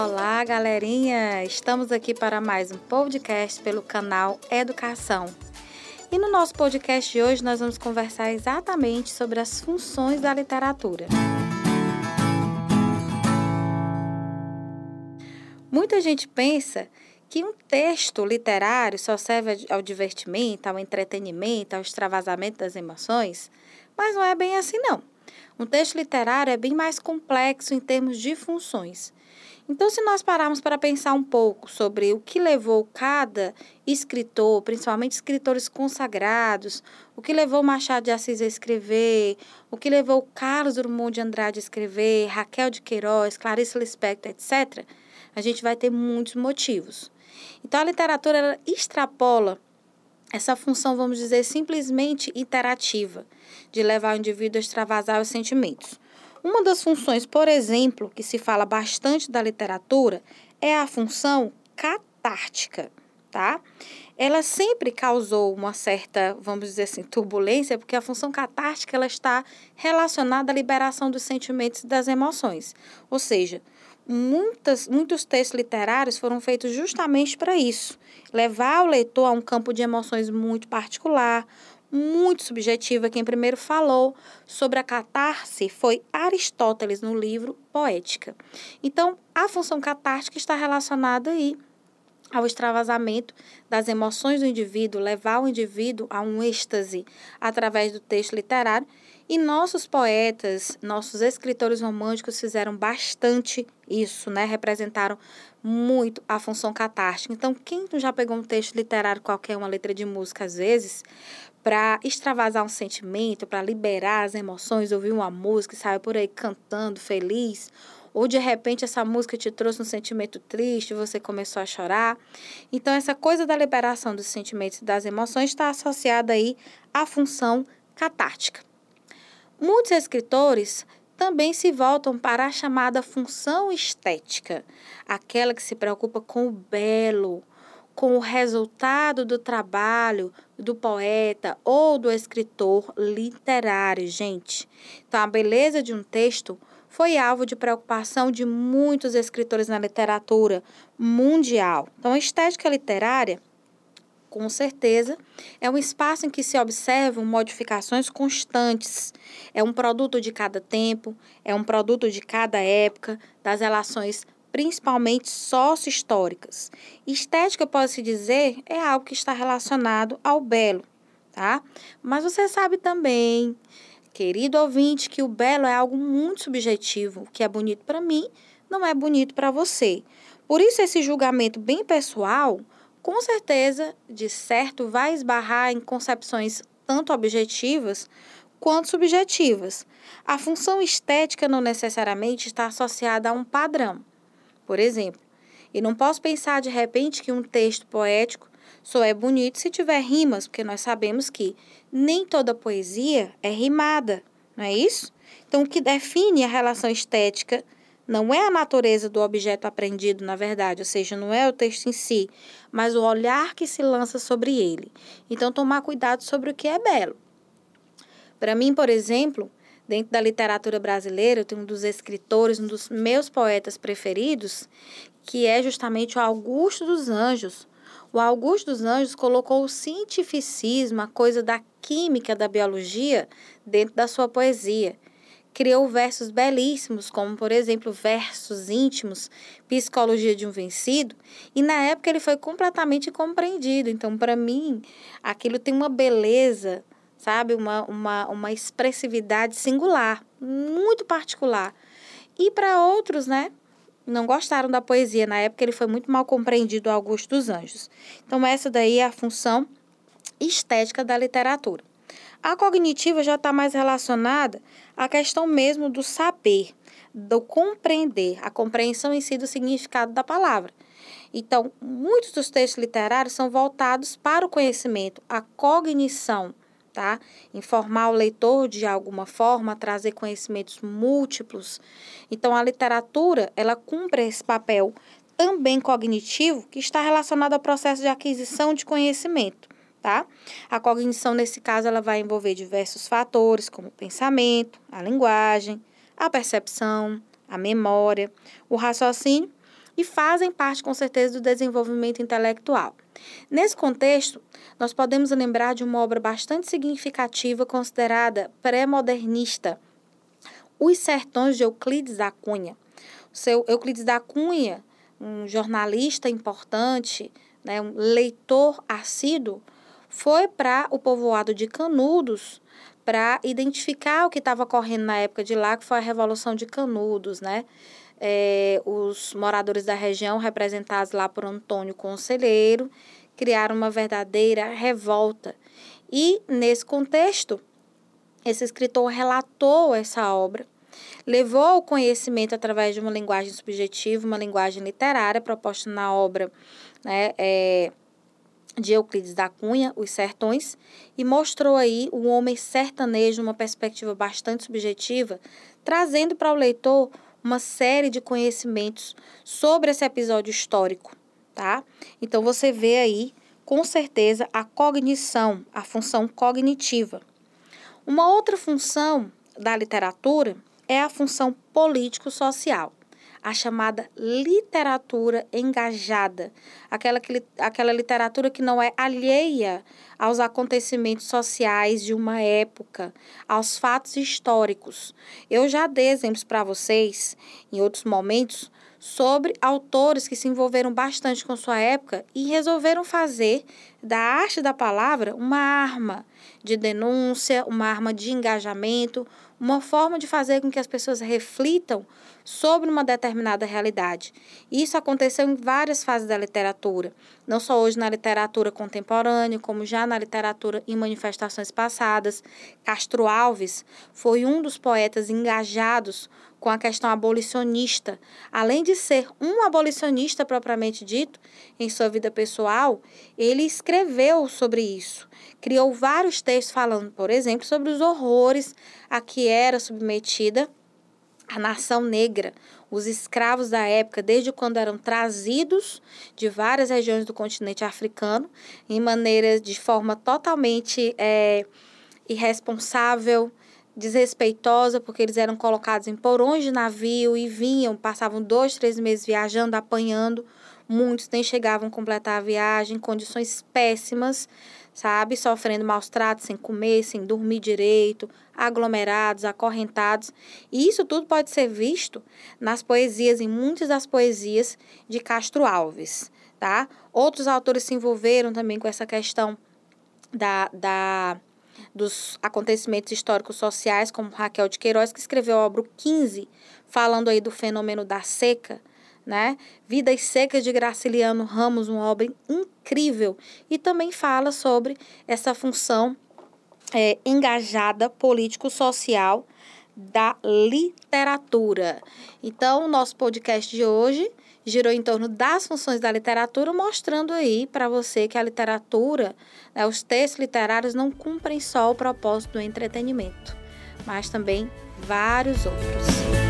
Olá, galerinha! Estamos aqui para mais um podcast pelo canal Educação. E no nosso podcast de hoje nós vamos conversar exatamente sobre as funções da literatura. Muita gente pensa que um texto literário só serve ao divertimento, ao entretenimento, ao extravasamento das emoções, mas não é bem assim não. Um texto literário é bem mais complexo em termos de funções. Então, se nós pararmos para pensar um pouco sobre o que levou cada escritor, principalmente escritores consagrados, o que levou Machado de Assis a escrever, o que levou Carlos Drummond de Andrade a escrever, Raquel de Queiroz, Clarice Lispector, etc., a gente vai ter muitos motivos. Então, a literatura extrapola essa função, vamos dizer, simplesmente interativa, de levar o indivíduo a extravasar os sentimentos. Uma das funções, por exemplo, que se fala bastante da literatura é a função catártica, tá? Ela sempre causou uma certa, vamos dizer assim, turbulência, porque a função catártica ela está relacionada à liberação dos sentimentos e das emoções. Ou seja, muitas, muitos textos literários foram feitos justamente para isso levar o leitor a um campo de emoções muito particular, muito subjetiva. Quem primeiro falou sobre a catarse foi Aristóteles no livro Poética. Então, a função catártica está relacionada aí ao extravasamento das emoções do indivíduo, levar o indivíduo a um êxtase através do texto literário. E nossos poetas, nossos escritores românticos fizeram bastante isso, né? Representaram muito a função catártica. Então, quem já pegou um texto literário, qualquer uma letra de música, às vezes, para extravasar um sentimento, para liberar as emoções, ouvir uma música e sair por aí cantando, feliz, ou de repente essa música te trouxe um sentimento triste, você começou a chorar. Então essa coisa da liberação dos sentimentos e das emoções está associada aí à função catártica. Muitos escritores também se voltam para a chamada função estética, aquela que se preocupa com o belo, com o resultado do trabalho do poeta ou do escritor literário, gente. Então, a beleza de um texto foi alvo de preocupação de muitos escritores na literatura mundial. Então, a estética literária com certeza, é um espaço em que se observam modificações constantes. É um produto de cada tempo, é um produto de cada época, das relações principalmente sócio-históricas. Estética, pode-se dizer, é algo que está relacionado ao belo, tá? Mas você sabe também, querido ouvinte, que o belo é algo muito subjetivo. O que é bonito para mim não é bonito para você. Por isso, esse julgamento bem pessoal, com certeza, de certo, vai esbarrar em concepções tanto objetivas quanto subjetivas. A função estética não necessariamente está associada a um padrão. Por exemplo, e não posso pensar de repente que um texto poético só é bonito se tiver rimas, porque nós sabemos que nem toda poesia é rimada, não é isso? Então, o que define a relação estética não é a natureza do objeto aprendido, na verdade, ou seja, não é o texto em si, mas o olhar que se lança sobre ele. Então, tomar cuidado sobre o que é belo. Para mim, por exemplo, dentro da literatura brasileira, eu tenho um dos escritores, um dos meus poetas preferidos, que é justamente o Augusto dos Anjos. O Augusto dos Anjos colocou o cientificismo, a coisa da química, da biologia, dentro da sua poesia. Criou versos belíssimos, como, por exemplo, versos íntimos, Psicologia de um Vencido, e na época ele foi completamente compreendido. Então, para mim, aquilo tem uma beleza sabe? Uma, uma, uma expressividade singular, muito particular. E para outros, né? Não gostaram da poesia. Na época ele foi muito mal compreendido, Augusto dos Anjos. Então, essa daí é a função estética da literatura. A cognitiva já está mais relacionada à questão mesmo do saber, do compreender, a compreensão em si do significado da palavra. Então, muitos dos textos literários são voltados para o conhecimento, a cognição tá? Informar o leitor de alguma forma, trazer conhecimentos múltiplos. Então, a literatura, ela cumpre esse papel também cognitivo que está relacionado ao processo de aquisição de conhecimento, tá? A cognição, nesse caso, ela vai envolver diversos fatores, como o pensamento, a linguagem, a percepção, a memória, o raciocínio e fazem parte, com certeza, do desenvolvimento intelectual. Nesse contexto, nós podemos lembrar de uma obra bastante significativa considerada pré-modernista, Os Sertões de Euclides da Cunha. O seu Euclides da Cunha, um jornalista importante, né, um leitor assíduo, foi para o povoado de Canudos para identificar o que estava ocorrendo na época de lá, que foi a Revolução de Canudos, né? É, os moradores da região, representados lá por Antônio Conselheiro, criaram uma verdadeira revolta. E, nesse contexto, esse escritor relatou essa obra, levou ao conhecimento através de uma linguagem subjetiva, uma linguagem literária proposta na obra né, é, de Euclides da Cunha, Os Sertões, e mostrou aí o homem sertanejo numa perspectiva bastante subjetiva, trazendo para o leitor uma série de conhecimentos sobre esse episódio histórico, tá? Então você vê aí, com certeza, a cognição, a função cognitiva. Uma outra função da literatura é a função político-social a chamada literatura engajada, aquela, que, aquela literatura que não é alheia aos acontecimentos sociais de uma época, aos fatos históricos. Eu já dei exemplos para vocês em outros momentos sobre autores que se envolveram bastante com sua época e resolveram fazer da arte da palavra uma arma de denúncia, uma arma de engajamento, uma forma de fazer com que as pessoas reflitam sobre uma determinada realidade. Isso aconteceu em várias fases da literatura, não só hoje na literatura contemporânea, como já na literatura em manifestações passadas. Castro Alves foi um dos poetas engajados com a questão abolicionista. Além de ser um abolicionista propriamente dito, em sua vida pessoal, ele escreveu sobre isso. Criou vários textos falando, por exemplo, sobre os horrores a que era submetida a nação negra, os escravos da época, desde quando eram trazidos de várias regiões do continente africano, em maneira de forma totalmente é, irresponsável, desrespeitosa, porque eles eram colocados em porões de navio e vinham, passavam dois, três meses viajando, apanhando. Muitos nem chegavam a completar a viagem, condições péssimas, sabe? Sofrendo maus tratos, sem comer, sem dormir direito, aglomerados, acorrentados. E isso tudo pode ser visto nas poesias, em muitas das poesias de Castro Alves, tá? Outros autores se envolveram também com essa questão da, da dos acontecimentos históricos sociais, como Raquel de Queiroz, que escreveu a obra 15, falando aí do fenômeno da seca, né? Vidas Secas de Graciliano Ramos, uma obra incrível, e também fala sobre essa função é, engajada político-social da literatura. Então, o nosso podcast de hoje girou em torno das funções da literatura, mostrando aí para você que a literatura, né, os textos literários não cumprem só o propósito do entretenimento, mas também vários outros.